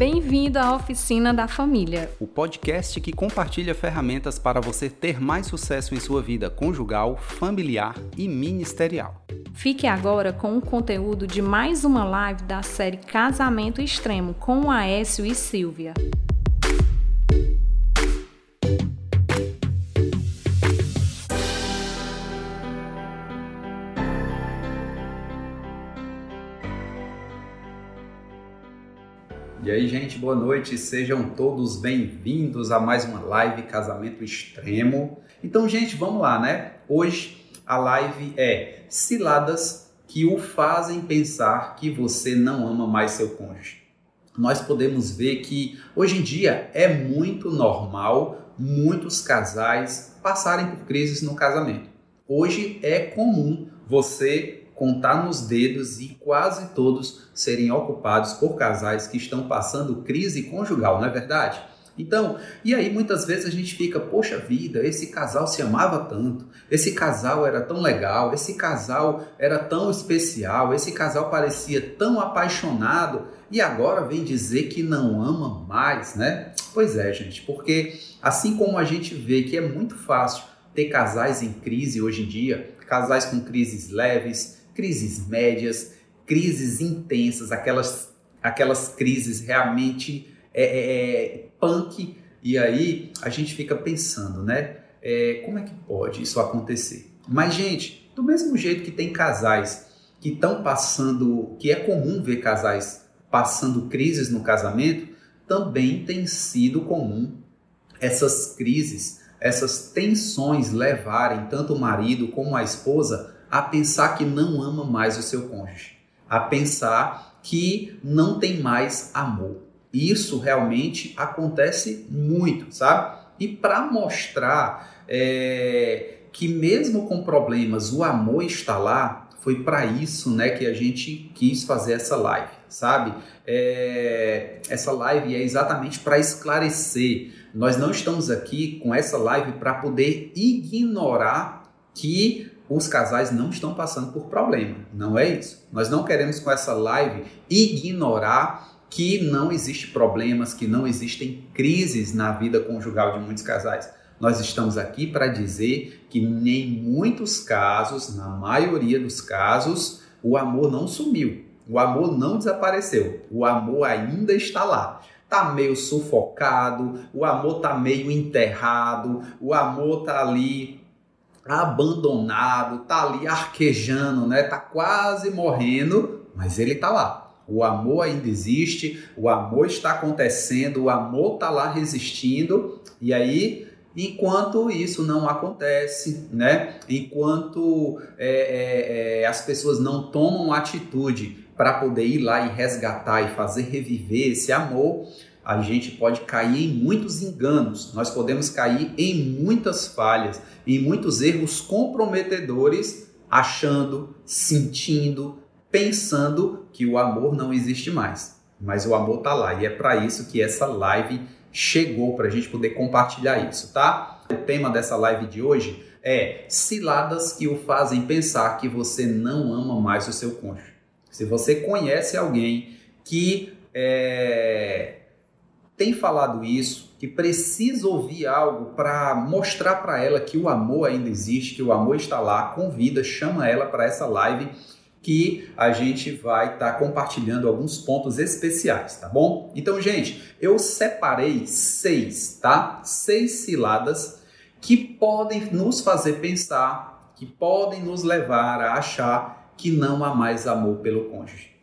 Bem-vindo à Oficina da Família, o podcast que compartilha ferramentas para você ter mais sucesso em sua vida conjugal, familiar e ministerial. Fique agora com o conteúdo de mais uma live da série Casamento Extremo com Aécio e Silvia. E aí, gente, boa noite. Sejam todos bem-vindos a mais uma live Casamento Extremo. Então, gente, vamos lá, né? Hoje a live é ciladas que o fazem pensar que você não ama mais seu cônjuge. Nós podemos ver que hoje em dia é muito normal muitos casais passarem por crises no casamento. Hoje é comum você contar nos dedos e quase todos serem ocupados por casais que estão passando crise conjugal, não é verdade? Então, e aí muitas vezes a gente fica, poxa vida, esse casal se amava tanto, esse casal era tão legal, esse casal era tão especial, esse casal parecia tão apaixonado e agora vem dizer que não ama mais, né? Pois é, gente, porque assim como a gente vê que é muito fácil ter casais em crise hoje em dia, casais com crises leves, crises médias, crises intensas, aquelas, aquelas crises realmente é, é, é, punk. E aí a gente fica pensando, né? É, como é que pode isso acontecer? Mas, gente, do mesmo jeito que tem casais que estão passando, que é comum ver casais passando crises no casamento, também tem sido comum essas crises, essas tensões levarem tanto o marido como a esposa a pensar que não ama mais o seu cônjuge, a pensar que não tem mais amor. Isso realmente acontece muito, sabe? E para mostrar é, que mesmo com problemas o amor está lá, foi para isso né, que a gente quis fazer essa live, sabe? É, essa live é exatamente para esclarecer. Nós não estamos aqui com essa live para poder ignorar que os casais não estão passando por problema. Não é isso. Nós não queremos com essa live ignorar que não existem problemas, que não existem crises na vida conjugal de muitos casais. Nós estamos aqui para dizer que em muitos casos, na maioria dos casos, o amor não sumiu, o amor não desapareceu, o amor ainda está lá. Tá meio sufocado, o amor tá meio enterrado, o amor tá ali abandonado, tá ali arquejando, né? Tá quase morrendo, mas ele tá lá. O amor ainda existe, o amor está acontecendo, o amor tá lá resistindo. E aí, enquanto isso não acontece, né? Enquanto é, é, é, as pessoas não tomam atitude para poder ir lá e resgatar e fazer reviver esse amor, a gente pode cair em muitos enganos, nós podemos cair em muitas falhas, em muitos erros comprometedores, achando, sentindo, pensando que o amor não existe mais. Mas o amor está lá e é para isso que essa live chegou, para a gente poder compartilhar isso, tá? O tema dessa live de hoje é ciladas que o fazem pensar que você não ama mais o seu cônjuge. Se você conhece alguém que é, tem falado isso, que precisa ouvir algo para mostrar para ela que o amor ainda existe, que o amor está lá, convida, chama ela para essa live que a gente vai estar tá compartilhando alguns pontos especiais, tá bom? Então, gente, eu separei seis, tá? Seis ciladas que podem nos fazer pensar, que podem nos levar a achar que não há mais amor pelo cônjuge.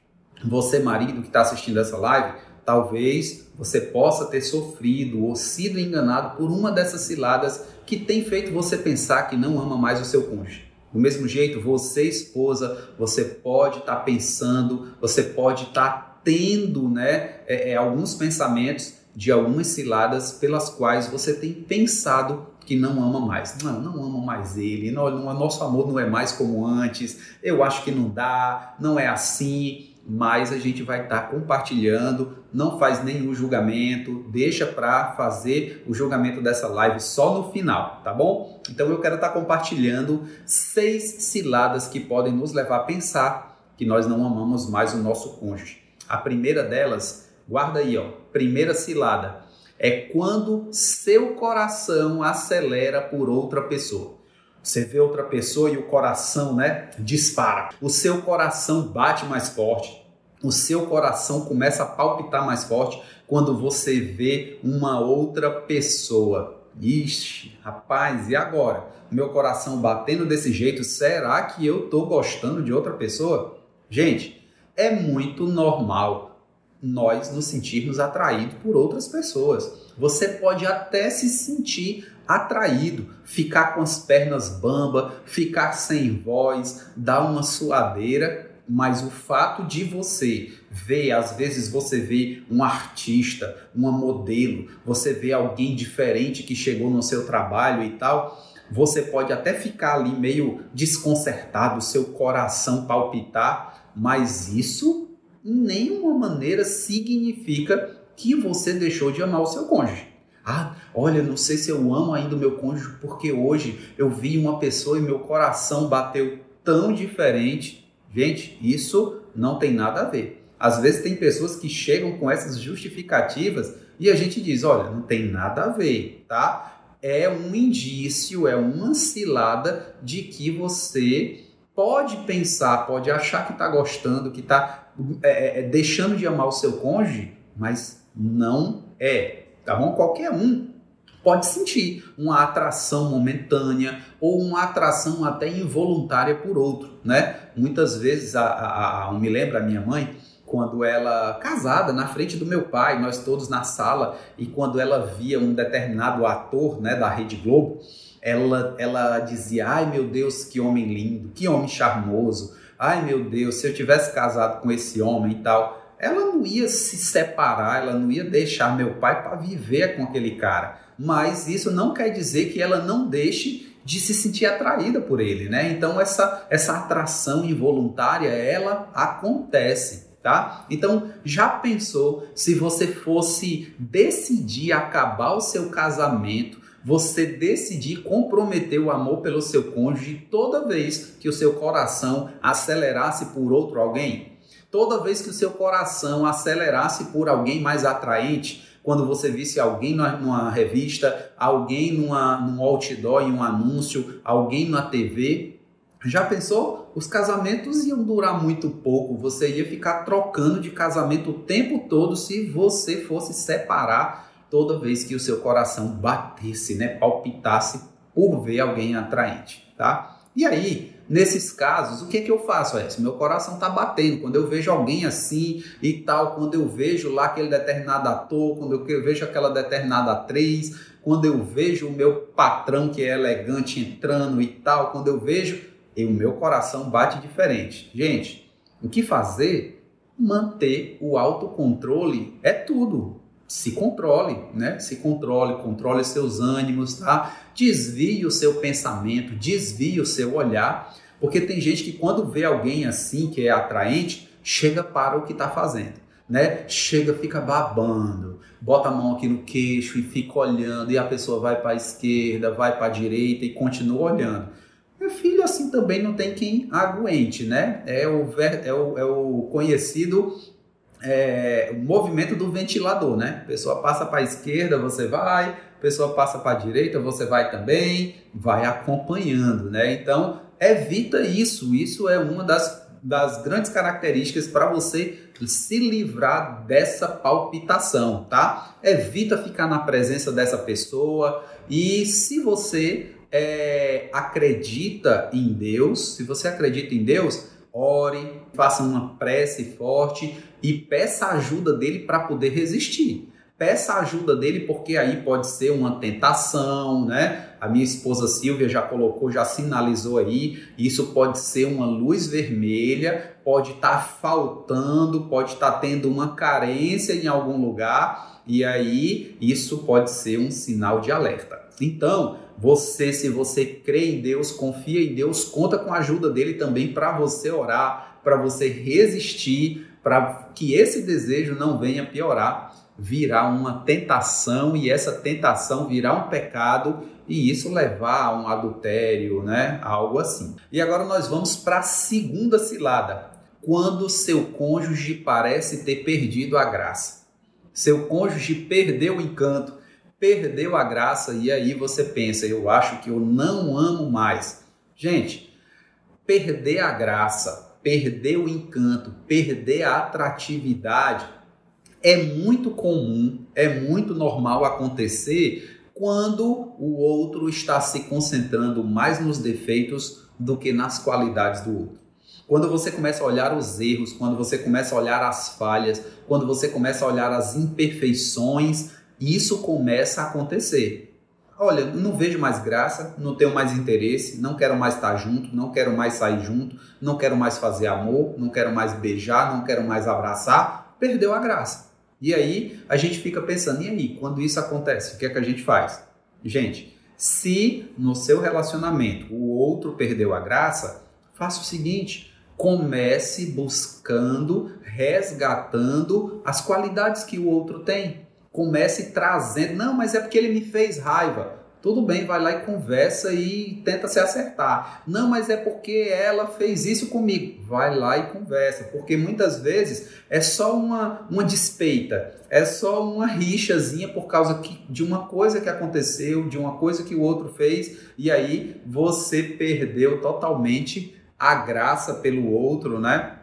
Você, marido que está assistindo essa live, Talvez você possa ter sofrido ou sido enganado por uma dessas ciladas que tem feito você pensar que não ama mais o seu cônjuge. Do mesmo jeito, você, esposa, você pode estar tá pensando, você pode estar tá tendo né, é, é, alguns pensamentos de algumas ciladas pelas quais você tem pensado que não ama mais. Não, não ama mais ele, não, não, nosso amor não é mais como antes, eu acho que não dá, não é assim mas a gente vai estar tá compartilhando, não faz nenhum julgamento, deixa para fazer o julgamento dessa live só no final, tá bom? Então eu quero estar tá compartilhando seis ciladas que podem nos levar a pensar que nós não amamos mais o nosso cônjuge. A primeira delas Guarda aí, ó. Primeira cilada é quando seu coração acelera por outra pessoa. Você vê outra pessoa e o coração, né, dispara. O seu coração bate mais forte. O seu coração começa a palpitar mais forte quando você vê uma outra pessoa. Ixi, rapaz, e agora? Meu coração batendo desse jeito, será que eu estou gostando de outra pessoa? Gente, é muito normal nós nos sentirmos atraídos por outras pessoas. Você pode até se sentir atraído, ficar com as pernas bamba, ficar sem voz, dar uma suadeira, mas o fato de você ver, às vezes você vê um artista, uma modelo, você vê alguém diferente que chegou no seu trabalho e tal, você pode até ficar ali meio desconcertado, seu coração palpitar, mas isso em nenhuma maneira significa que você deixou de amar o seu cônjuge. Ah, olha, não sei se eu amo ainda o meu cônjuge porque hoje eu vi uma pessoa e meu coração bateu tão diferente. Gente, isso não tem nada a ver. Às vezes tem pessoas que chegam com essas justificativas e a gente diz, olha, não tem nada a ver, tá? É um indício, é uma cilada de que você pode pensar, pode achar que está gostando, que está é, é, deixando de amar o seu cônjuge, mas não é, tá bom? Qualquer um pode sentir uma atração momentânea ou uma atração até involuntária por outro, né? Muitas vezes, a, a, a, me lembra a minha mãe, quando ela casada na frente do meu pai, nós todos na sala, e quando ela via um determinado ator, né, da Rede Globo, ela, ela dizia: Ai meu Deus, que homem lindo, que homem charmoso. Ai meu Deus, se eu tivesse casado com esse homem e tal. Ela não ia se separar, ela não ia deixar meu pai para viver com aquele cara. Mas isso não quer dizer que ela não deixe de se sentir atraída por ele, né? Então essa essa atração involuntária, ela acontece tá? Então, já pensou se você fosse decidir acabar o seu casamento, você decidir comprometer o amor pelo seu cônjuge toda vez que o seu coração acelerasse por outro alguém? Toda vez que o seu coração acelerasse por alguém mais atraente, quando você visse alguém numa revista, alguém numa, num outdoor, em um anúncio, alguém na TV, já pensou? Os casamentos iam durar muito pouco, você ia ficar trocando de casamento o tempo todo se você fosse separar toda vez que o seu coração batesse, né, palpitasse por ver alguém atraente, tá? E aí, nesses casos, o que que eu faço? É, se meu coração tá batendo, quando eu vejo alguém assim e tal, quando eu vejo lá aquele determinado ator, quando eu vejo aquela determinada atriz, quando eu vejo o meu patrão que é elegante entrando e tal, quando eu vejo e o meu coração bate diferente. Gente, o que fazer? Manter o autocontrole é tudo. Se controle, né? Se controle, controle seus ânimos, tá? Desvie o seu pensamento, desvie o seu olhar, porque tem gente que quando vê alguém assim que é atraente, chega para o que está fazendo. Né? Chega, fica babando, bota a mão aqui no queixo e fica olhando, e a pessoa vai para a esquerda, vai para a direita e continua olhando. Meu filho, assim também não tem quem aguente, né? É o, é o, é o conhecido é, o movimento do ventilador, né? A pessoa passa para a esquerda, você vai, a pessoa passa para a direita, você vai também, vai acompanhando, né? Então, evita isso. Isso é uma das, das grandes características para você se livrar dessa palpitação, tá? Evita ficar na presença dessa pessoa e se você é, acredita em Deus, se você acredita em Deus, ore, faça uma prece forte e peça ajuda dele para poder resistir. Peça ajuda dele porque aí pode ser uma tentação, né? A minha esposa Silvia já colocou, já sinalizou aí, isso pode ser uma luz vermelha, pode estar tá faltando, pode estar tá tendo uma carência em algum lugar e aí isso pode ser um sinal de alerta. Então, você, se você crê em Deus, confia em Deus, conta com a ajuda dele também para você orar, para você resistir, para que esse desejo não venha piorar, virar uma tentação e essa tentação virar um pecado e isso levar a um adultério, né? Algo assim. E agora nós vamos para a segunda cilada, quando seu cônjuge parece ter perdido a graça. Seu cônjuge perdeu o encanto, perdeu a graça e aí você pensa, eu acho que eu não amo mais. Gente, perder a graça, perder o encanto, perder a atratividade é muito comum, é muito normal acontecer quando o outro está se concentrando mais nos defeitos do que nas qualidades do outro. Quando você começa a olhar os erros, quando você começa a olhar as falhas, quando você começa a olhar as imperfeições, isso começa a acontecer. Olha, não vejo mais graça, não tenho mais interesse, não quero mais estar junto, não quero mais sair junto, não quero mais fazer amor, não quero mais beijar, não quero mais abraçar, perdeu a graça. E aí a gente fica pensando, e aí, quando isso acontece, o que é que a gente faz? Gente, se no seu relacionamento o outro perdeu a graça, faça o seguinte: comece buscando, resgatando as qualidades que o outro tem comece trazendo, não, mas é porque ele me fez raiva. Tudo bem, vai lá e conversa e tenta se acertar. Não, mas é porque ela fez isso comigo. Vai lá e conversa, porque muitas vezes é só uma, uma despeita, é só uma rixazinha por causa que, de uma coisa que aconteceu, de uma coisa que o outro fez, e aí você perdeu totalmente a graça pelo outro, né?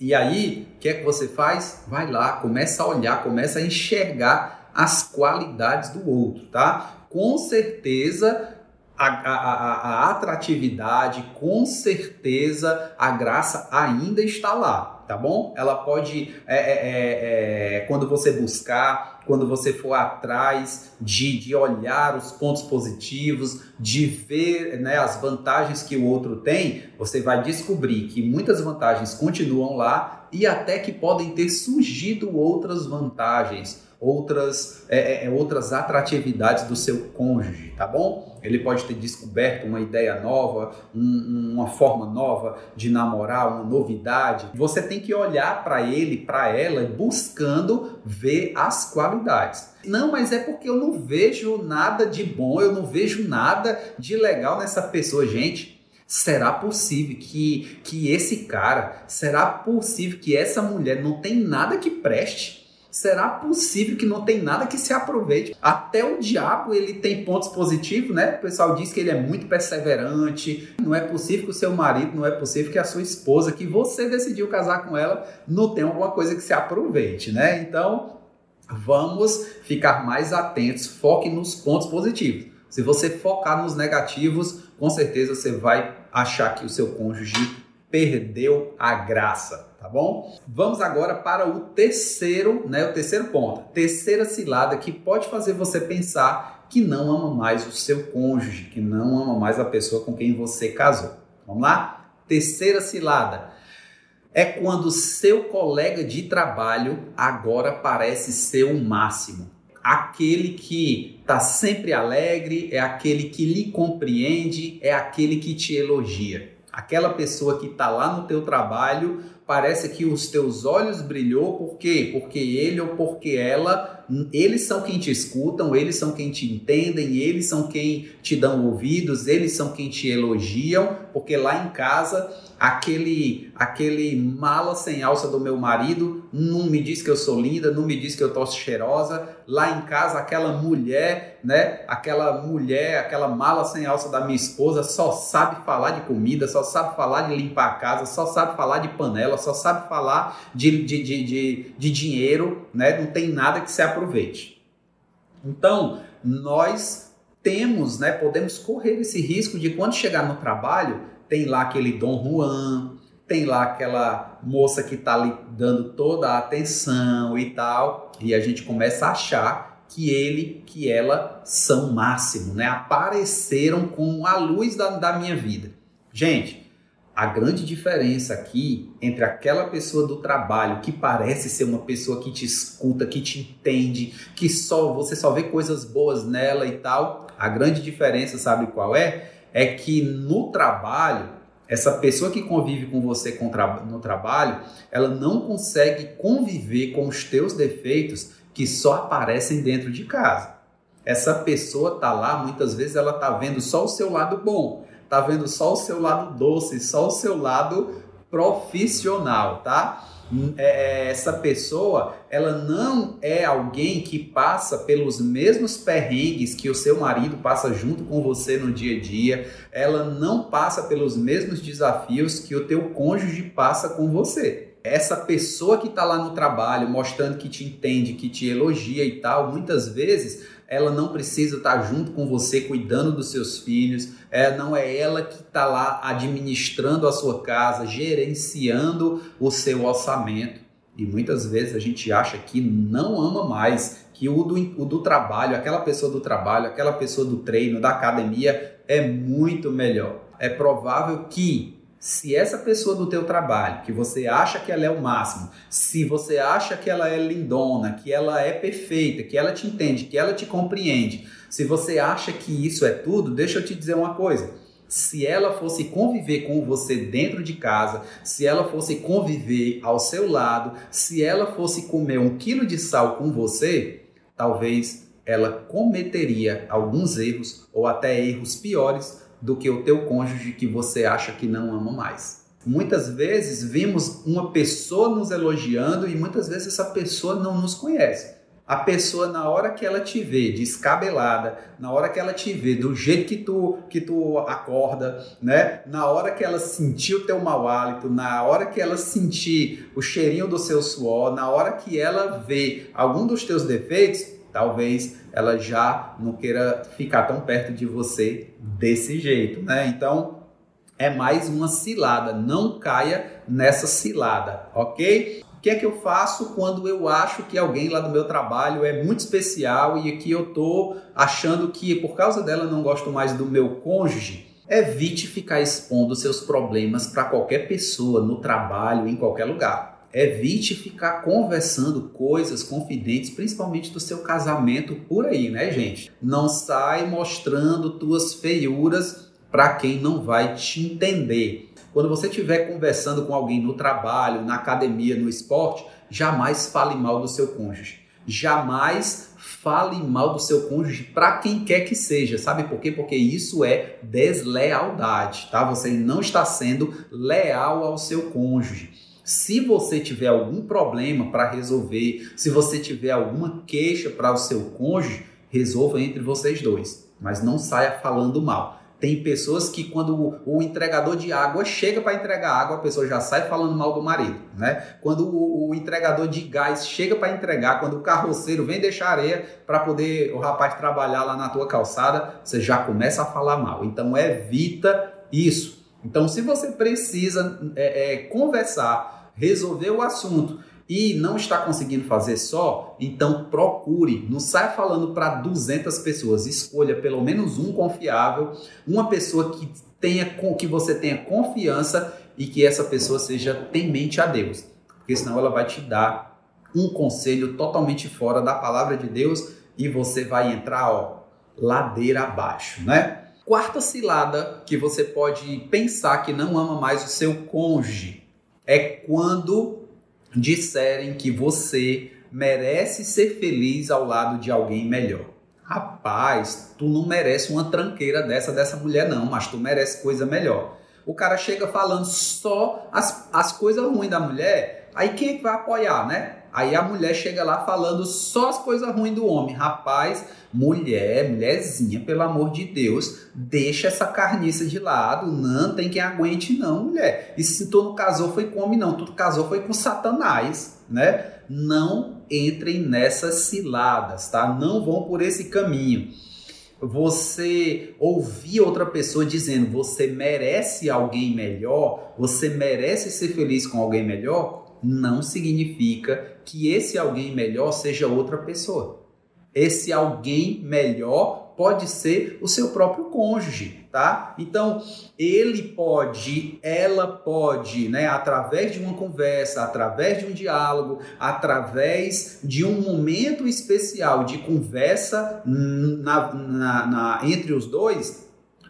E aí, o que é que você faz? Vai lá, começa a olhar, começa a enxergar as qualidades do outro, tá? Com certeza a, a, a, atratividade, com certeza a graça ainda está lá, tá bom? Ela pode, é, é, é, é, quando você buscar, quando você for atrás de, de olhar os pontos positivos, de ver né, as vantagens que o outro tem, você vai descobrir que muitas vantagens continuam lá e até que podem ter surgido outras vantagens outras, é, é, é, outras atratividades do seu cônjuge, tá bom? Ele pode ter descoberto uma ideia nova, um, uma forma nova de namorar, uma novidade. Você tem que olhar para ele, para ela, buscando ver as qualidades. Não, mas é porque eu não vejo nada de bom, eu não vejo nada de legal nessa pessoa, gente. Será possível que, que esse cara, será possível que essa mulher não tem nada que preste? Será possível que não tem nada que se aproveite? Até o diabo ele tem pontos positivos, né? O pessoal diz que ele é muito perseverante. Não é possível que o seu marido, não é possível que a sua esposa, que você decidiu casar com ela, não tenha alguma coisa que se aproveite, né? Então, vamos ficar mais atentos, foque nos pontos positivos. Se você focar nos negativos, com certeza você vai achar que o seu cônjuge perdeu a graça tá bom? Vamos agora para o terceiro, né, o terceiro ponto, terceira cilada que pode fazer você pensar que não ama mais o seu cônjuge, que não ama mais a pessoa com quem você casou. Vamos lá? Terceira cilada é quando seu colega de trabalho agora parece ser o máximo. Aquele que está sempre alegre, é aquele que lhe compreende, é aquele que te elogia. Aquela pessoa que está lá no teu trabalho parece que os teus olhos brilhou, por quê? Porque ele ou porque ela, eles são quem te escutam, eles são quem te entendem, eles são quem te dão ouvidos, eles são quem te elogiam, porque lá em casa aquele aquele mala sem alça do meu marido não me diz que eu sou linda, não me diz que eu tô cheirosa. Lá em casa aquela mulher, né? Aquela mulher, aquela mala sem alça da minha esposa só sabe falar de comida, só sabe falar de limpar a casa, só sabe falar de panela, só sabe falar de, de, de, de, de dinheiro, né? Não tem nada que se aproveite. Então, nós temos, né, podemos correr esse risco de quando chegar no trabalho, tem lá aquele Dom Juan, tem lá aquela moça que está ali dando toda a atenção e tal, e a gente começa a achar que ele, que ela são máximo, né? Apareceram com a luz da, da minha vida. Gente, a grande diferença aqui entre aquela pessoa do trabalho que parece ser uma pessoa que te escuta, que te entende, que só você só vê coisas boas nela e tal, a grande diferença, sabe qual é? É que no trabalho essa pessoa que convive com você no trabalho, ela não consegue conviver com os teus defeitos que só aparecem dentro de casa. Essa pessoa tá lá, muitas vezes ela tá vendo só o seu lado bom, tá vendo só o seu lado doce, só o seu lado profissional, tá? É, essa pessoa ela não é alguém que passa pelos mesmos perrengues que o seu marido passa junto com você no dia a dia, ela não passa pelos mesmos desafios que o teu cônjuge passa com você. Essa pessoa que está lá no trabalho mostrando que te entende, que te elogia e tal, muitas vezes ela não precisa estar junto com você cuidando dos seus filhos, é, não é ela que está lá administrando a sua casa, gerenciando o seu orçamento. E muitas vezes a gente acha que não ama mais, que o do, o do trabalho, aquela pessoa do trabalho, aquela pessoa do treino, da academia é muito melhor. É provável que se essa pessoa do teu trabalho, que você acha que ela é o máximo, se você acha que ela é lindona, que ela é perfeita, que ela te entende, que ela te compreende, se você acha que isso é tudo, deixa eu te dizer uma coisa. Se ela fosse conviver com você dentro de casa, se ela fosse conviver ao seu lado, se ela fosse comer um quilo de sal com você, talvez ela cometeria alguns erros ou até erros piores do que o teu cônjuge que você acha que não ama mais. Muitas vezes vimos uma pessoa nos elogiando e muitas vezes essa pessoa não nos conhece. A pessoa na hora que ela te vê descabelada, na hora que ela te vê do jeito que tu que tu acorda, né? Na hora que ela sentir o teu mau hálito, na hora que ela sentir o cheirinho do seu suor, na hora que ela vê algum dos teus defeitos, talvez ela já não queira ficar tão perto de você desse jeito, né? Então é mais uma cilada, não caia nessa cilada, ok? O que é que eu faço quando eu acho que alguém lá do meu trabalho é muito especial e que eu tô achando que por causa dela não gosto mais do meu cônjuge? Evite ficar expondo seus problemas para qualquer pessoa no trabalho, em qualquer lugar. Evite ficar conversando coisas confidentes, principalmente do seu casamento por aí, né, gente? Não sai mostrando tuas feiuras para quem não vai te entender. Quando você estiver conversando com alguém no trabalho, na academia, no esporte, jamais fale mal do seu cônjuge. Jamais fale mal do seu cônjuge para quem quer que seja. Sabe por quê? Porque isso é deslealdade, tá? Você não está sendo leal ao seu cônjuge. Se você tiver algum problema para resolver, se você tiver alguma queixa para o seu cônjuge, resolva entre vocês dois, mas não saia falando mal. Tem pessoas que quando o, entregador de água chega para entregar água, a pessoa já sai falando mal do marido, né? Quando o, o entregador de gás chega para entregar, quando o carroceiro vem deixar areia para poder o rapaz trabalhar lá na tua calçada, você já começa a falar mal. Então evita isso. Então, se você precisa é, é, conversar resolver o assunto e não está conseguindo fazer só, então procure, não saia falando para 200 pessoas, escolha pelo menos um confiável, uma pessoa que tenha que você tenha confiança e que essa pessoa seja temente a Deus, porque senão ela vai te dar um conselho totalmente fora da palavra de Deus e você vai entrar, ó, ladeira abaixo, né? Quarta cilada que você pode pensar que não ama mais o seu cônjuge é quando disserem que você merece ser feliz ao lado de alguém melhor. Rapaz, tu não merece uma tranqueira dessa dessa mulher não, mas tu merece coisa melhor. O cara chega falando só as, as coisas ruins da mulher, aí quem é vai apoiar, né? Aí a mulher chega lá falando só as coisas ruins do homem. Rapaz, mulher, mulherzinha, pelo amor de Deus, deixa essa carniça de lado. Não tem quem aguente, não, mulher. E se tu não casou foi com homem, não. Tu casou foi com Satanás, né? Não entrem nessas ciladas, tá? Não vão por esse caminho. Você ouvir outra pessoa dizendo você merece alguém melhor, você merece ser feliz com alguém melhor, não significa que esse alguém melhor seja outra pessoa. Esse alguém melhor pode ser o seu próprio cônjuge, tá? Então, ele pode, ela pode, né, através de uma conversa, através de um diálogo, através de um momento especial de conversa na, na, na entre os dois,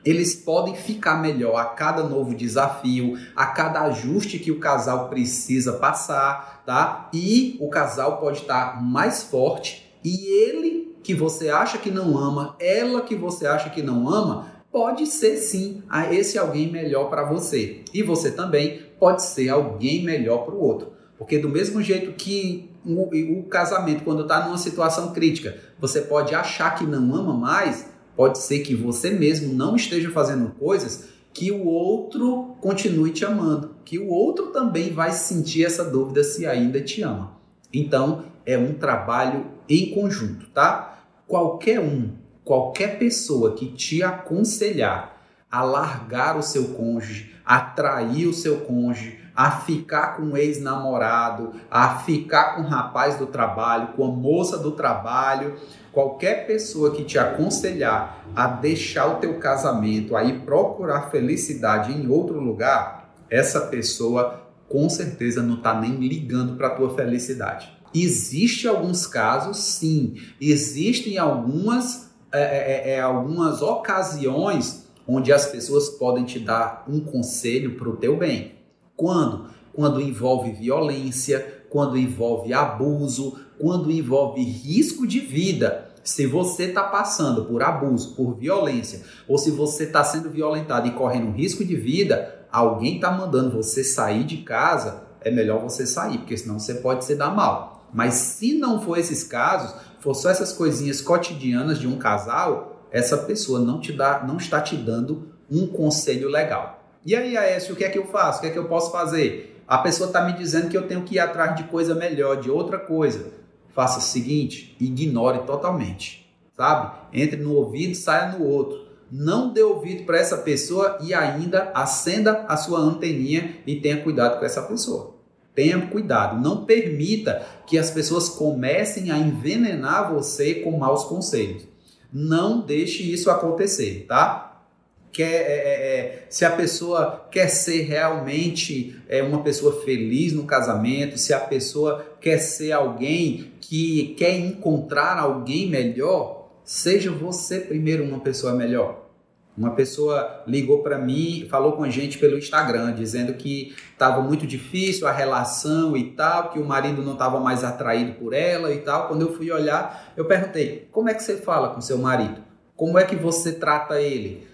eles podem ficar melhor a cada novo desafio, a cada ajuste que o casal precisa passar, tá? E o casal pode estar mais forte e ele que você acha que não ama, ela que você acha que não ama, pode ser sim a esse alguém melhor para você. E você também pode ser alguém melhor para o outro. Porque do mesmo jeito que o, o casamento, quando está numa situação crítica, você pode achar que não ama mais, pode ser que você mesmo não esteja fazendo coisas que o outro continue te amando, que o outro também vai sentir essa dúvida se ainda te ama. Então, é um trabalho em conjunto, tá? Qualquer um, qualquer pessoa que te aconselhar a largar o seu cônjuge, a trair o seu cônjuge, a ficar com o ex-namorado, a ficar com o rapaz do trabalho, com a moça do trabalho, qualquer pessoa que te aconselhar a deixar o teu casamento, a ir procurar felicidade em outro lugar, essa pessoa com certeza não está nem ligando para a tua felicidade. Existem alguns casos, sim. Existem algumas, é, é, é, é, algumas ocasiões onde as pessoas podem te dar um conselho para o teu bem. Quando? Quando envolve violência, quando envolve abuso, quando envolve risco de vida. Se você está passando por abuso, por violência, ou se você está sendo violentado e correndo risco de vida, alguém está mandando você sair de casa, é melhor você sair, porque senão você pode se dar mal. Mas se não for esses casos, for só essas coisinhas cotidianas de um casal, essa pessoa não te dá, não está te dando um conselho legal. E aí, Aécio, o que é que eu faço? O que é que eu posso fazer? A pessoa está me dizendo que eu tenho que ir atrás de coisa melhor, de outra coisa. Faça o seguinte, ignore totalmente, sabe? Entre no ouvido, saia no outro. Não dê ouvido para essa pessoa e ainda acenda a sua anteninha e tenha cuidado com essa pessoa. Tenha cuidado, não permita que as pessoas comecem a envenenar você com maus conselhos. Não deixe isso acontecer, tá? Quer, é, é, é, se a pessoa quer ser realmente é, uma pessoa feliz no casamento, se a pessoa quer ser alguém que quer encontrar alguém melhor, seja você primeiro uma pessoa melhor. Uma pessoa ligou para mim, falou com a gente pelo Instagram, dizendo que estava muito difícil a relação e tal, que o marido não estava mais atraído por ela e tal. Quando eu fui olhar, eu perguntei: como é que você fala com seu marido? Como é que você trata ele?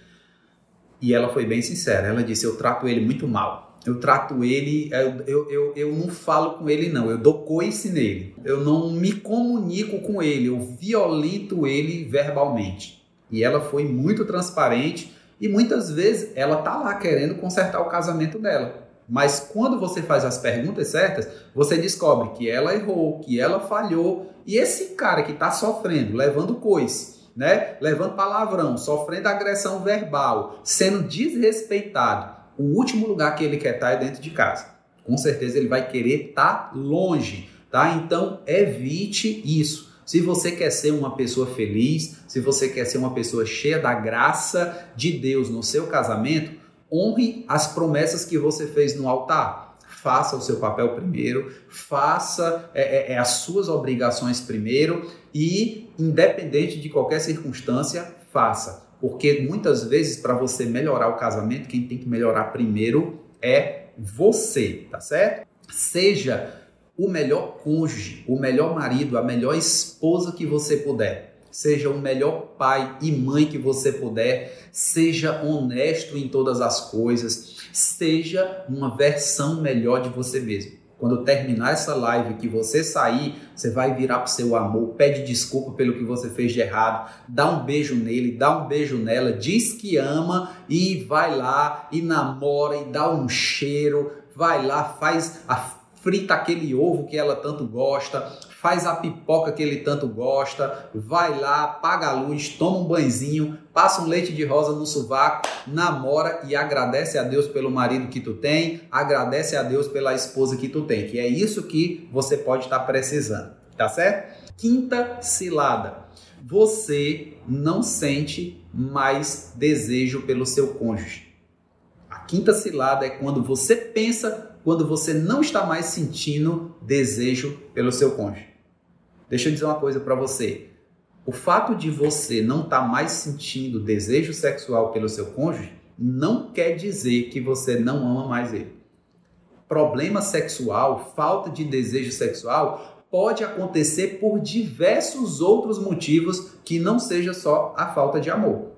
E ela foi bem sincera. Ela disse: Eu trato ele muito mal. Eu trato ele, eu, eu, eu não falo com ele, não. Eu dou coice nele. Eu não me comunico com ele. Eu violento ele verbalmente. E ela foi muito transparente. E muitas vezes ela tá lá querendo consertar o casamento dela. Mas quando você faz as perguntas certas, você descobre que ela errou, que ela falhou. E esse cara que está sofrendo, levando coice, né? Levando palavrão, sofrendo agressão verbal, sendo desrespeitado. O último lugar que ele quer estar é dentro de casa. Com certeza ele vai querer estar longe, tá? Então evite isso. Se você quer ser uma pessoa feliz, se você quer ser uma pessoa cheia da graça de Deus no seu casamento, honre as promessas que você fez no altar faça o seu papel primeiro, faça é, é, é, as suas obrigações primeiro e, independente de qualquer circunstância, faça. Porque muitas vezes, para você melhorar o casamento, quem tem que melhorar primeiro é você, tá certo? Seja o melhor cônjuge, o melhor marido, a melhor esposa que você puder seja o melhor pai e mãe que você puder, seja honesto em todas as coisas, seja uma versão melhor de você mesmo. Quando terminar essa live, que você sair, você vai virar para o seu amor, pede desculpa pelo que você fez de errado, dá um beijo nele, dá um beijo nela, diz que ama e vai lá e namora e dá um cheiro, vai lá, faz a frita aquele ovo que ela tanto gosta, faz a pipoca que ele tanto gosta, vai lá, paga a luz, toma um banhozinho, passa um leite de rosa no sovaco, namora e agradece a Deus pelo marido que tu tem, agradece a Deus pela esposa que tu tem, que é isso que você pode estar precisando, tá certo? Quinta cilada. Você não sente mais desejo pelo seu cônjuge. A quinta cilada é quando você pensa, quando você não está mais sentindo desejo pelo seu cônjuge. Deixa eu dizer uma coisa para você. O fato de você não estar tá mais sentindo desejo sexual pelo seu cônjuge não quer dizer que você não ama mais ele. Problema sexual, falta de desejo sexual, pode acontecer por diversos outros motivos que não seja só a falta de amor.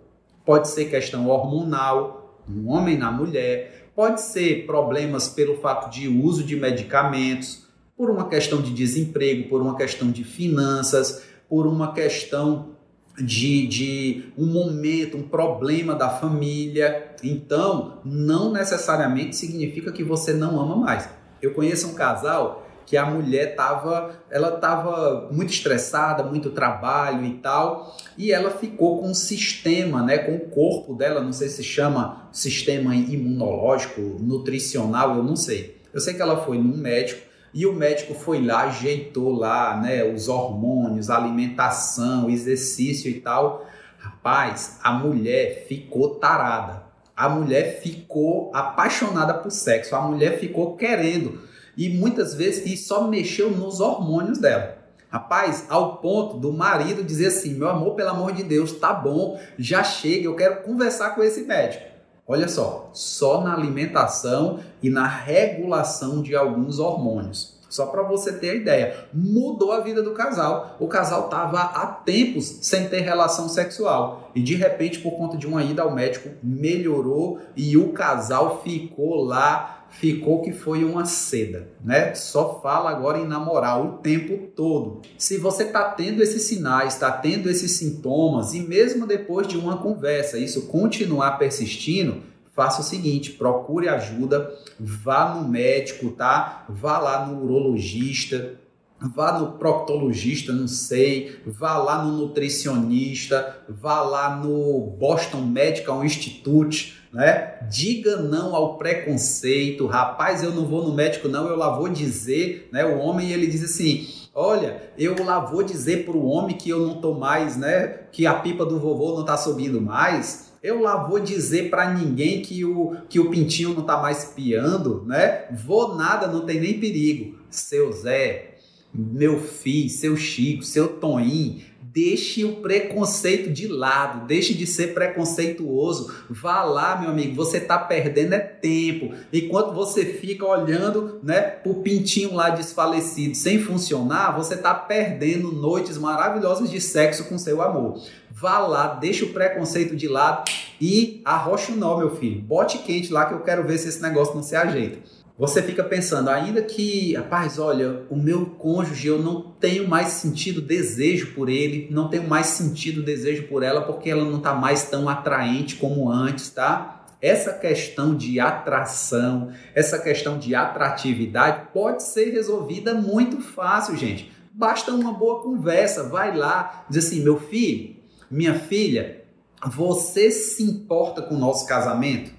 Pode ser questão hormonal, no homem na mulher, pode ser problemas pelo fato de uso de medicamentos, por uma questão de desemprego, por uma questão de finanças, por uma questão de, de um momento, um problema da família. Então, não necessariamente significa que você não ama mais. Eu conheço um casal que a mulher tava, ela tava muito estressada, muito trabalho e tal, e ela ficou com um sistema, né, com o corpo dela, não sei se chama sistema imunológico, nutricional, eu não sei. Eu sei que ela foi num médico e o médico foi lá, ajeitou lá, né, os hormônios, alimentação, exercício e tal. Rapaz, a mulher ficou tarada. A mulher ficou apaixonada por sexo. A mulher ficou querendo. E muitas vezes e só mexeu nos hormônios dela. Rapaz, ao ponto do marido dizer assim: meu amor, pelo amor de Deus, tá bom, já chega, eu quero conversar com esse médico. Olha só, só na alimentação e na regulação de alguns hormônios. Só para você ter a ideia, mudou a vida do casal. O casal estava há tempos sem ter relação sexual e de repente, por conta de uma ida ao médico, melhorou e o casal ficou lá ficou que foi uma seda, né? Só fala agora em namorar o tempo todo. Se você está tendo esses sinais, está tendo esses sintomas e mesmo depois de uma conversa, isso continuar persistindo, faça o seguinte: procure ajuda, vá no médico, tá? Vá lá no urologista, vá no proctologista, não sei, vá lá no nutricionista, vá lá no Boston Medical Institute, né? Diga não ao preconceito. Rapaz, eu não vou no médico não, eu lá vou dizer, né? O homem ele diz assim: "Olha, eu lá vou dizer para o homem que eu não tô mais, né? Que a pipa do vovô não tá subindo mais." Eu lá vou dizer para ninguém que o, que o pintinho não tá mais piando, né? Vou nada, não tem nem perigo. Seu Zé, meu filho, seu Chico, seu Toninho, Deixe o preconceito de lado, deixe de ser preconceituoso. Vá lá, meu amigo, você está perdendo é tempo. Enquanto você fica olhando, né, o pintinho lá desfalecido sem funcionar, você está perdendo noites maravilhosas de sexo com seu amor. Vá lá, deixe o preconceito de lado e arrocha o nó, meu filho. Bote quente lá que eu quero ver se esse negócio não se ajeita você fica pensando, ainda que, rapaz, olha, o meu cônjuge, eu não tenho mais sentido desejo por ele, não tenho mais sentido desejo por ela porque ela não está mais tão atraente como antes, tá? Essa questão de atração, essa questão de atratividade pode ser resolvida muito fácil, gente. Basta uma boa conversa, vai lá, diz assim, meu filho, minha filha, você se importa com o nosso casamento?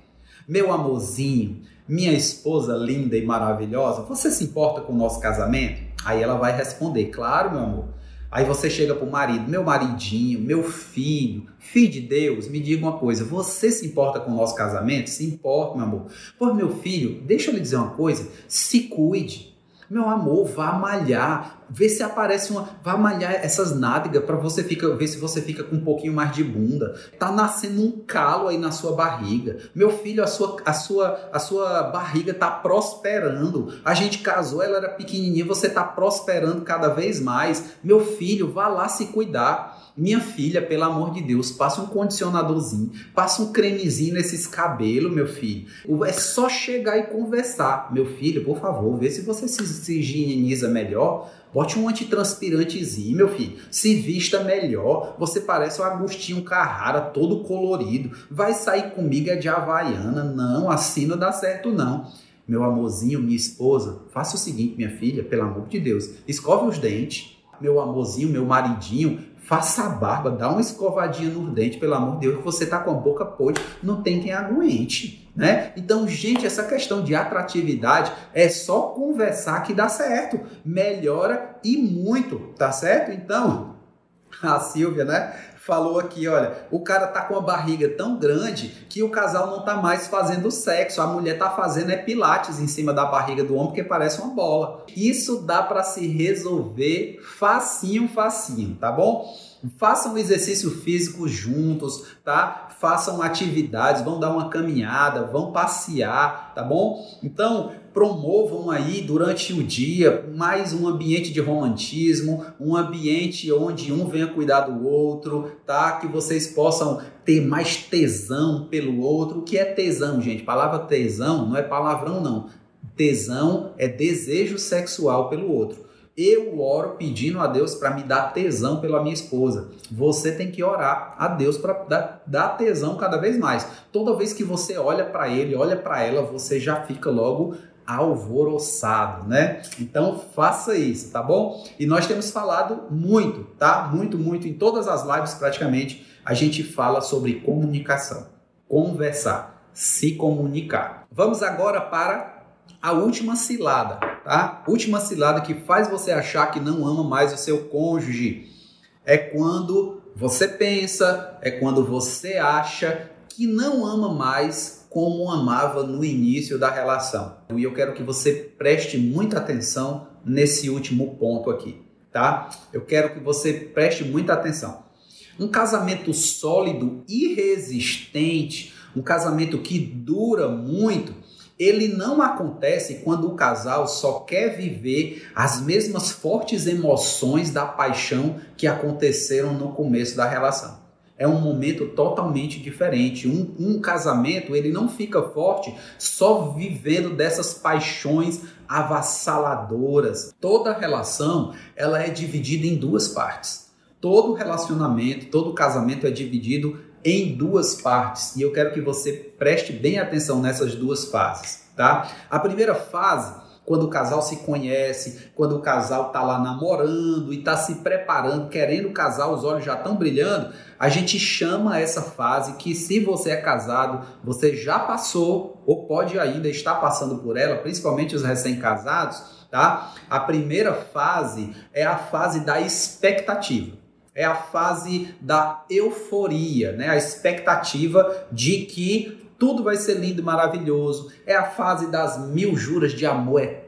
Meu amorzinho, minha esposa linda e maravilhosa, você se importa com o nosso casamento? Aí ela vai responder, claro, meu amor. Aí você chega pro marido, meu maridinho, meu filho, filho de Deus, me diga uma coisa, você se importa com o nosso casamento? Se importa, meu amor. Pô, meu filho, deixa eu lhe dizer uma coisa, se cuide. Meu amor, vá malhar, vê se aparece uma, vá malhar essas nádegas para você fica, ver se você fica com um pouquinho mais de bunda. Tá nascendo um calo aí na sua barriga. Meu filho, a sua a sua a sua barriga tá prosperando. A gente casou, ela era pequenininha, você tá prosperando cada vez mais. Meu filho, vá lá se cuidar. Minha filha, pelo amor de Deus, passa um condicionadorzinho, passa um cremezinho nesses cabelos, meu filho. É só chegar e conversar. Meu filho, por favor, vê se você se, se higieniza melhor. Bote um antitranspirantezinho, meu filho. Se vista melhor. Você parece um Agostinho Carrara, todo colorido. Vai sair comigo é de Havaiana. Não, assim não dá certo, não. Meu amorzinho, minha esposa, faça o seguinte, minha filha, pelo amor de Deus. Escove os dentes. Meu amorzinho, meu maridinho, faça a barba, dá uma escovadinha no dente, pelo amor de Deus, você tá com a boca podre, não tem quem aguente, né? Então, gente, essa questão de atratividade é só conversar que dá certo, melhora e muito, tá certo? Então, a Silvia, né? falou aqui, olha, o cara tá com a barriga tão grande que o casal não tá mais fazendo sexo, a mulher tá fazendo é pilates em cima da barriga do homem porque parece uma bola. Isso dá para se resolver facinho, facinho, tá bom? Façam exercício físico juntos, tá? Façam atividades, vão dar uma caminhada, vão passear, tá bom? Então, promovam aí durante o dia mais um ambiente de romantismo, um ambiente onde um venha cuidar do outro, tá? Que vocês possam ter mais tesão pelo outro. O que é tesão, gente? palavra tesão não é palavrão, não Tesão é desejo sexual pelo outro. Eu oro pedindo a Deus para me dar tesão pela minha esposa. Você tem que orar a Deus para dar, dar, tesão cada vez mais. Toda vez que você olha para ele, olha para ela, você já fica logo alvoroçado, né? Então faça isso, tá bom? E nós temos falado muito, tá? Muito, muito em todas as lives praticamente a gente fala sobre comunicação, conversar, se comunicar. Vamos agora para a última cilada, tá? Última cilada que faz você achar que não ama mais o seu cônjuge é quando você pensa, é quando você acha que não ama mais como amava no início da relação. E eu quero que você preste muita atenção nesse último ponto aqui, tá? Eu quero que você preste muita atenção. Um casamento sólido e resistente, um casamento que dura muito, ele não acontece quando o casal só quer viver as mesmas fortes emoções da paixão que aconteceram no começo da relação. É um momento totalmente diferente. Um, um casamento ele não fica forte só vivendo dessas paixões avassaladoras. Toda relação ela é dividida em duas partes. Todo relacionamento, todo casamento é dividido em duas partes e eu quero que você preste bem atenção nessas duas fases, tá? A primeira fase, quando o casal se conhece, quando o casal tá lá namorando e tá se preparando, querendo casar, os olhos já estão brilhando, a gente chama essa fase que se você é casado, você já passou ou pode ainda estar passando por ela, principalmente os recém-casados, tá? A primeira fase é a fase da expectativa é a fase da euforia, né? a expectativa de que tudo vai ser lindo e maravilhoso. É a fase das mil juras de amor eterno,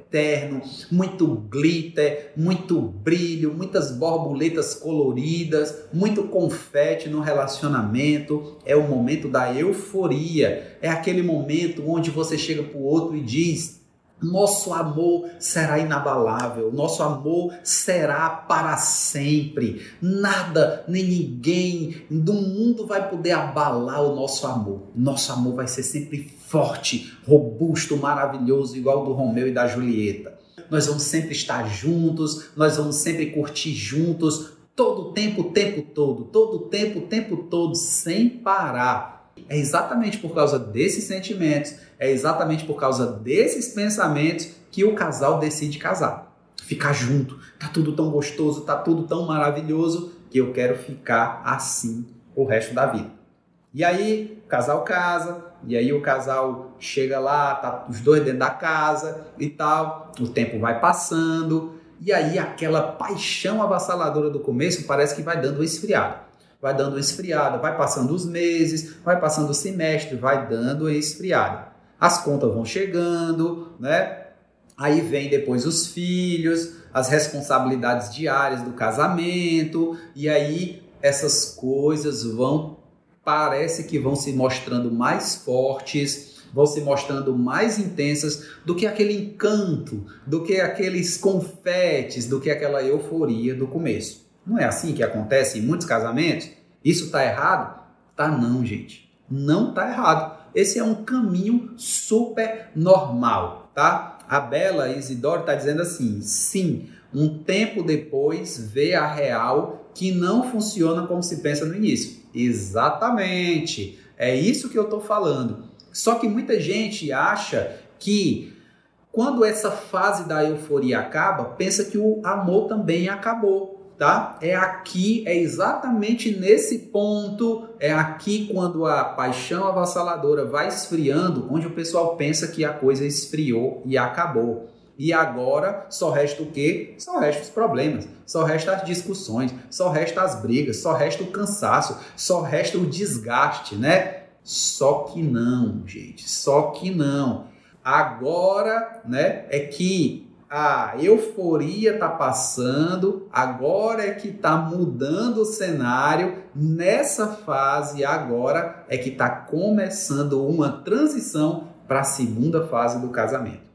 muito glitter, muito brilho, muitas borboletas coloridas, muito confete no relacionamento. É o momento da euforia. É aquele momento onde você chega para o outro e diz: nosso amor será inabalável, nosso amor será para sempre. Nada nem ninguém do mundo vai poder abalar o nosso amor. Nosso amor vai ser sempre forte, robusto, maravilhoso, igual do Romeu e da Julieta. Nós vamos sempre estar juntos, nós vamos sempre curtir juntos, todo o tempo, o tempo todo, todo o tempo, o tempo todo, sem parar. É exatamente por causa desses sentimentos, é exatamente por causa desses pensamentos que o casal decide casar. Ficar junto. Tá tudo tão gostoso, tá tudo tão maravilhoso que eu quero ficar assim o resto da vida. E aí, o casal casa, e aí o casal chega lá, tá os dois dentro da casa e tal. O tempo vai passando, e aí aquela paixão avassaladora do começo parece que vai dando uma esfriada vai dando uma esfriada, vai passando os meses, vai passando o semestre, vai dando uma esfriada. As contas vão chegando, né? Aí vem depois os filhos, as responsabilidades diárias do casamento, e aí essas coisas vão, parece que vão se mostrando mais fortes, vão se mostrando mais intensas do que aquele encanto, do que aqueles confetes, do que aquela euforia do começo. Não é assim que acontece em muitos casamentos? Isso está errado? Tá não, gente. Não tá errado. Esse é um caminho super normal, tá? A Bela Isidoro está dizendo assim: sim, um tempo depois vê a real que não funciona como se pensa no início. Exatamente. É isso que eu estou falando. Só que muita gente acha que quando essa fase da euforia acaba, pensa que o amor também acabou tá? É aqui, é exatamente nesse ponto, é aqui quando a paixão avassaladora vai esfriando, onde o pessoal pensa que a coisa esfriou e acabou. E agora só resta o quê? Só resta os problemas, só resta as discussões, só resta as brigas, só resta o cansaço, só resta o desgaste, né? Só que não, gente, só que não. Agora, né, é que a euforia está passando, agora é que está mudando o cenário, nessa fase agora é que está começando uma transição para a segunda fase do casamento.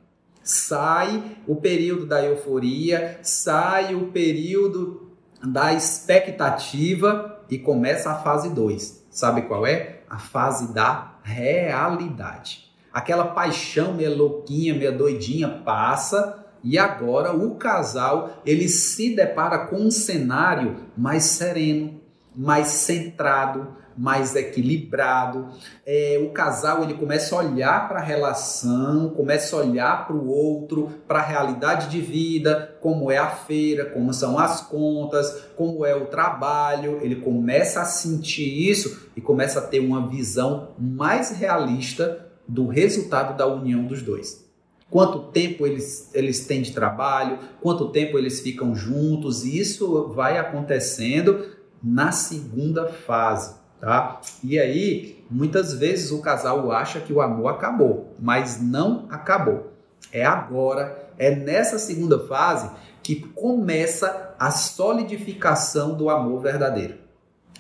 Sai o período da euforia, sai o período da expectativa e começa a fase 2. Sabe qual é? A fase da realidade. Aquela paixão meio louquinha, meio doidinha passa e agora o casal ele se depara com um cenário mais sereno, mais centrado, mais equilibrado. É, o casal ele começa a olhar para a relação, começa a olhar para o outro, para a realidade de vida, como é a feira, como são as contas, como é o trabalho. Ele começa a sentir isso e começa a ter uma visão mais realista do resultado da união dos dois. Quanto tempo eles, eles têm de trabalho, quanto tempo eles ficam juntos, e isso vai acontecendo na segunda fase tá? E aí, muitas vezes o casal acha que o amor acabou, mas não acabou. É agora, é nessa segunda fase que começa a solidificação do amor verdadeiro.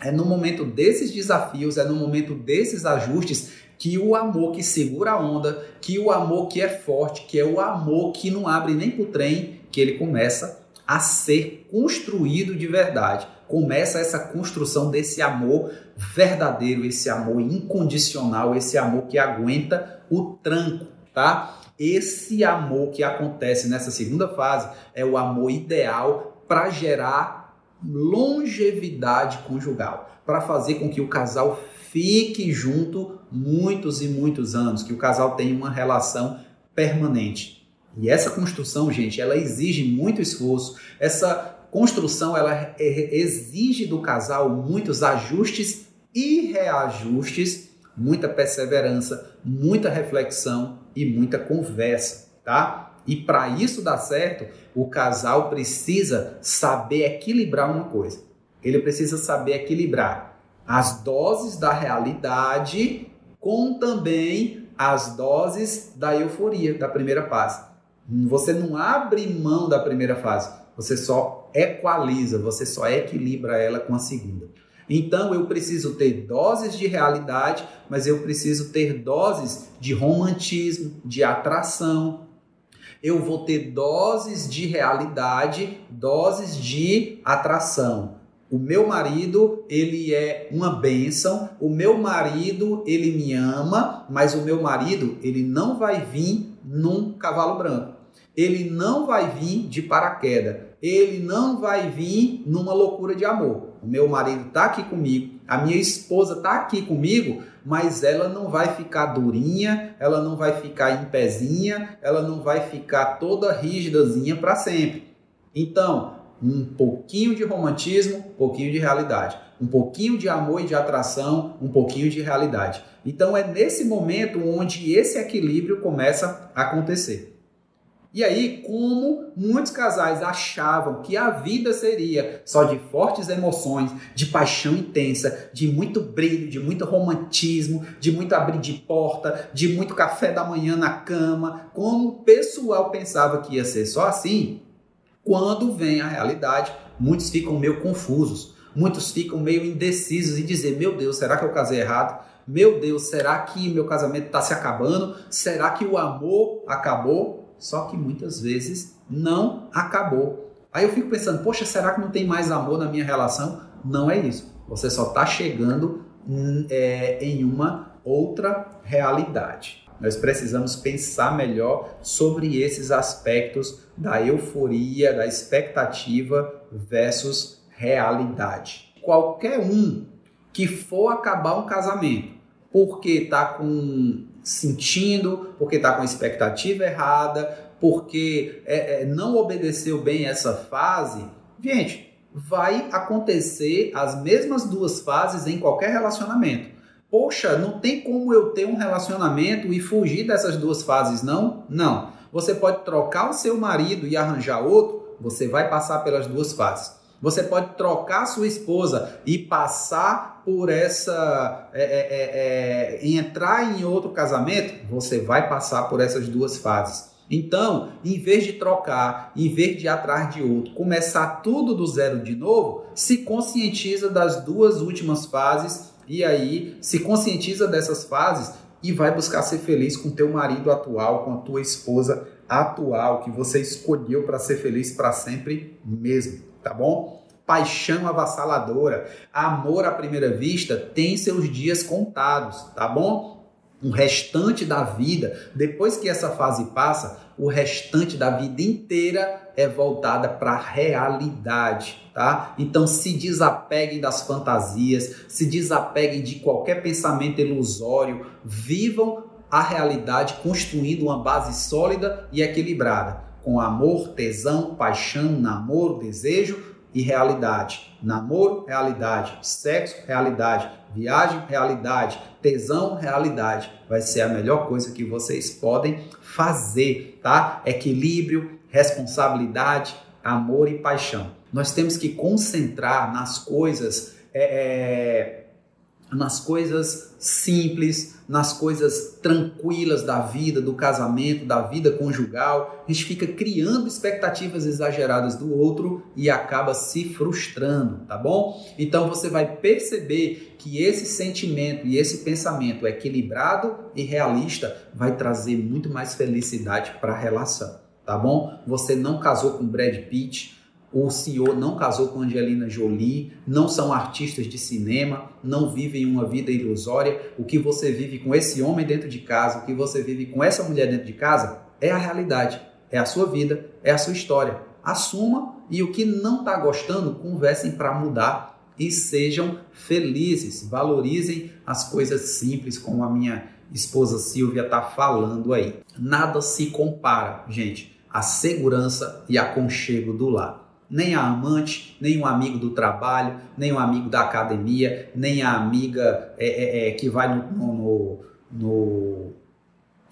É no momento desses desafios, é no momento desses ajustes que o amor que segura a onda, que o amor que é forte, que é o amor que não abre nem pro trem, que ele começa a ser construído de verdade começa essa construção desse amor verdadeiro, esse amor incondicional, esse amor que aguenta o tranco, tá? Esse amor que acontece nessa segunda fase é o amor ideal para gerar longevidade conjugal, para fazer com que o casal fique junto muitos e muitos anos, que o casal tenha uma relação permanente. E essa construção, gente, ela exige muito esforço. Essa construção ela exige do casal muitos ajustes e reajustes, muita perseverança, muita reflexão e muita conversa, tá? E para isso dar certo, o casal precisa saber equilibrar uma coisa. Ele precisa saber equilibrar as doses da realidade com também as doses da euforia da primeira fase. Você não abre mão da primeira fase, você só equaliza, você só equilibra ela com a segunda. Então eu preciso ter doses de realidade, mas eu preciso ter doses de romantismo, de atração. Eu vou ter doses de realidade, doses de atração. O meu marido, ele é uma bênção. O meu marido, ele me ama, mas o meu marido, ele não vai vir num cavalo branco. Ele não vai vir de paraquedas ele não vai vir numa loucura de amor. O meu marido está aqui comigo, a minha esposa está aqui comigo, mas ela não vai ficar durinha, ela não vai ficar em pezinha, ela não vai ficar toda rígidazinha para sempre. Então, um pouquinho de romantismo, um pouquinho de realidade. Um pouquinho de amor e de atração, um pouquinho de realidade. Então é nesse momento onde esse equilíbrio começa a acontecer. E aí, como muitos casais achavam que a vida seria só de fortes emoções, de paixão intensa, de muito brilho, de muito romantismo, de muito abrir de porta, de muito café da manhã na cama, como o pessoal pensava que ia ser só assim, quando vem a realidade, muitos ficam meio confusos, muitos ficam meio indecisos e dizer: Meu Deus, será que eu casei errado? Meu Deus, será que meu casamento está se acabando? Será que o amor acabou? só que muitas vezes não acabou. Aí eu fico pensando, poxa, será que não tem mais amor na minha relação? Não é isso. Você só está chegando hum, é, em uma outra realidade. Nós precisamos pensar melhor sobre esses aspectos da euforia, da expectativa versus realidade. Qualquer um que for acabar um casamento porque está com sentindo, porque está com expectativa errada, porque é, é, não obedeceu bem essa fase, gente, vai acontecer as mesmas duas fases em qualquer relacionamento. Poxa, não tem como eu ter um relacionamento e fugir dessas duas fases, não? Não. Você pode trocar o seu marido e arranjar outro, você vai passar pelas duas fases. Você pode trocar sua esposa e passar por essa. É, é, é, é entrar em outro casamento, você vai passar por essas duas fases. Então, em vez de trocar, em vez de ir atrás de outro, começar tudo do zero de novo, se conscientiza das duas últimas fases e aí se conscientiza dessas fases e vai buscar ser feliz com teu marido atual, com a tua esposa atual que você escolheu para ser feliz para sempre mesmo tá bom? Paixão avassaladora, amor à primeira vista tem seus dias contados, tá bom? um restante da vida, depois que essa fase passa, o restante da vida inteira é voltada para a realidade, tá? Então se desapeguem das fantasias, se desapeguem de qualquer pensamento ilusório, vivam a realidade construindo uma base sólida e equilibrada, com amor, tesão, paixão, namoro, desejo e realidade. Namoro, realidade. Sexo, realidade. Viagem, realidade. Tesão, realidade. Vai ser a melhor coisa que vocês podem fazer, tá? Equilíbrio, responsabilidade, amor e paixão. Nós temos que concentrar nas coisas. É, é nas coisas simples, nas coisas tranquilas da vida, do casamento, da vida conjugal. A gente fica criando expectativas exageradas do outro e acaba se frustrando, tá bom? Então você vai perceber que esse sentimento e esse pensamento equilibrado e realista vai trazer muito mais felicidade para a relação, tá bom? Você não casou com Brad Pitt, o senhor não casou com Angelina Jolie, não são artistas de cinema, não vivem uma vida ilusória. O que você vive com esse homem dentro de casa, o que você vive com essa mulher dentro de casa, é a realidade, é a sua vida, é a sua história. Assuma e o que não está gostando, conversem para mudar e sejam felizes. Valorizem as coisas simples, como a minha esposa Silvia está falando aí. Nada se compara, gente, a segurança e aconchego do lar nem a amante, nem um amigo do trabalho, nem um amigo da academia, nem a amiga é, é, é, que vai no, no, no,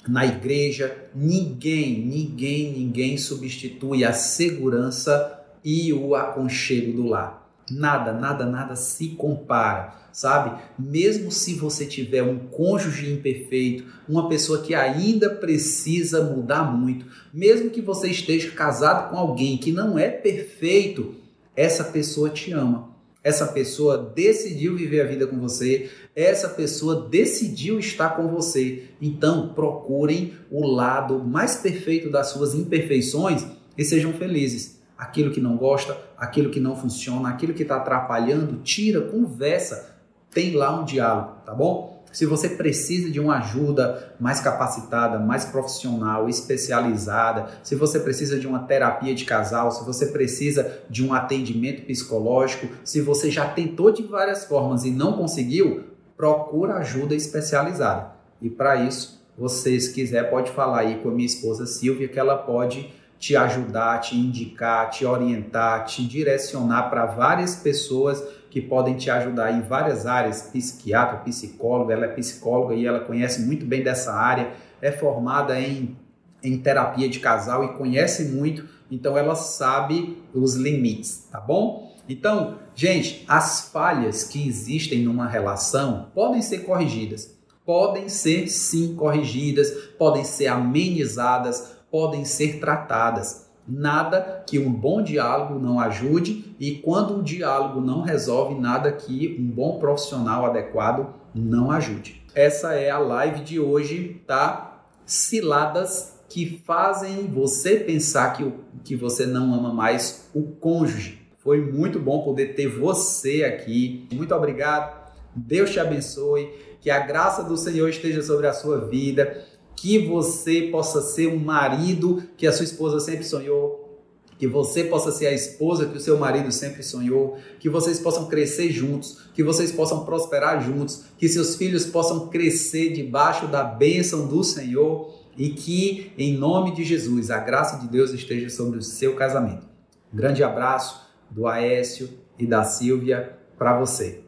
na igreja. Ninguém, ninguém, ninguém substitui a segurança e o aconchego do lar. Nada, nada, nada se compara, sabe? Mesmo se você tiver um cônjuge imperfeito, uma pessoa que ainda precisa mudar muito, mesmo que você esteja casado com alguém que não é perfeito, essa pessoa te ama. Essa pessoa decidiu viver a vida com você, essa pessoa decidiu estar com você. Então, procurem o lado mais perfeito das suas imperfeições e sejam felizes aquilo que não gosta, aquilo que não funciona, aquilo que está atrapalhando, tira, conversa, tem lá um diálogo, tá bom? Se você precisa de uma ajuda mais capacitada, mais profissional, especializada, se você precisa de uma terapia de casal, se você precisa de um atendimento psicológico, se você já tentou de várias formas e não conseguiu, procura ajuda especializada. E para isso, você, se quiser, pode falar aí com a minha esposa Silvia, que ela pode te ajudar, te indicar, te orientar, te direcionar para várias pessoas que podem te ajudar em várias áreas, psiquiatra, psicóloga, ela é psicóloga e ela conhece muito bem dessa área, é formada em, em terapia de casal e conhece muito, então ela sabe os limites, tá bom? Então, gente, as falhas que existem numa relação podem ser corrigidas, podem ser sim corrigidas, podem ser amenizadas, podem ser tratadas. Nada que um bom diálogo não ajude e quando um diálogo não resolve, nada que um bom profissional adequado não ajude. Essa é a live de hoje, tá? Ciladas que fazem você pensar que, que você não ama mais o cônjuge. Foi muito bom poder ter você aqui. Muito obrigado. Deus te abençoe. Que a graça do Senhor esteja sobre a sua vida que você possa ser um marido que a sua esposa sempre sonhou, que você possa ser a esposa que o seu marido sempre sonhou, que vocês possam crescer juntos, que vocês possam prosperar juntos, que seus filhos possam crescer debaixo da bênção do Senhor e que, em nome de Jesus, a graça de Deus esteja sobre o seu casamento. Um grande abraço do Aécio e da Silvia para você.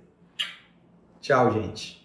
Tchau, gente.